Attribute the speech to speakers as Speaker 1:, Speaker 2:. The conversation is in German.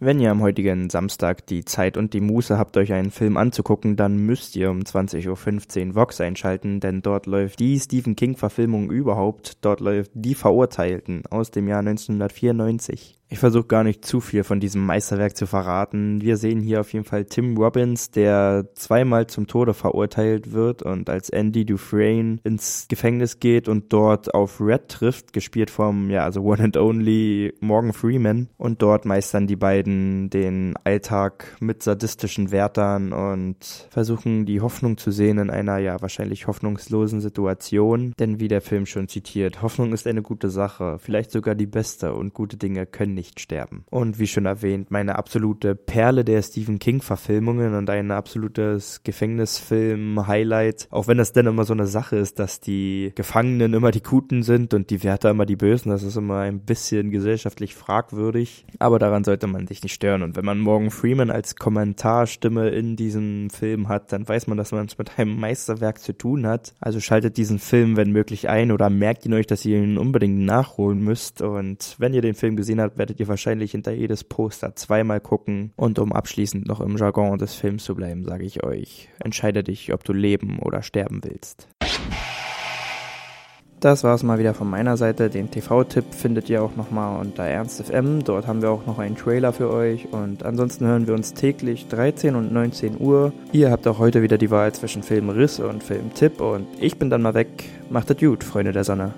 Speaker 1: Wenn ihr am heutigen Samstag die Zeit und die Muße habt, euch einen Film anzugucken, dann müsst ihr um 20.15 Uhr Vox einschalten, denn dort läuft die Stephen King-Verfilmung überhaupt. Dort läuft Die Verurteilten aus dem Jahr 1994. Ich versuche gar nicht zu viel von diesem Meisterwerk zu verraten. Wir sehen hier auf jeden Fall Tim Robbins, der zweimal zum Tode verurteilt wird und als Andy Dufresne ins Gefängnis geht und dort auf Red trifft, gespielt vom, ja, also One and Only Morgan Freeman. Und dort meistern die beiden den Alltag mit sadistischen Wärtern und versuchen die Hoffnung zu sehen in einer, ja, wahrscheinlich hoffnungslosen Situation. Denn wie der Film schon zitiert, Hoffnung ist eine gute Sache, vielleicht sogar die beste und gute Dinge können nicht sterben. Und wie schon erwähnt, meine absolute Perle der Stephen King-Verfilmungen und ein absolutes Gefängnisfilm-Highlight. Auch wenn das denn immer so eine Sache ist, dass die Gefangenen immer die Guten sind und die Wärter immer die Bösen. Das ist immer ein bisschen gesellschaftlich fragwürdig. Aber daran sollte man sich nicht stören. Und wenn man Morgan Freeman als Kommentarstimme in diesem Film hat, dann weiß man, dass man es mit einem Meisterwerk zu tun hat. Also schaltet diesen Film, wenn möglich, ein oder merkt ihn euch, dass ihr ihn unbedingt nachholen müsst. Und wenn ihr den Film gesehen habt, werdet werdet ihr wahrscheinlich hinter jedes Poster zweimal gucken. Und um abschließend noch im Jargon des Films zu bleiben, sage ich euch, entscheide dich, ob du leben oder sterben willst. Das war es mal wieder von meiner Seite. Den TV-Tipp findet ihr auch nochmal unter ErnstFM. Dort haben wir auch noch einen Trailer für euch. Und ansonsten hören wir uns täglich 13 und 19 Uhr. Ihr habt auch heute wieder die Wahl zwischen Filmriss und Filmtipp. Und ich bin dann mal weg. Macht es gut, Freunde der Sonne.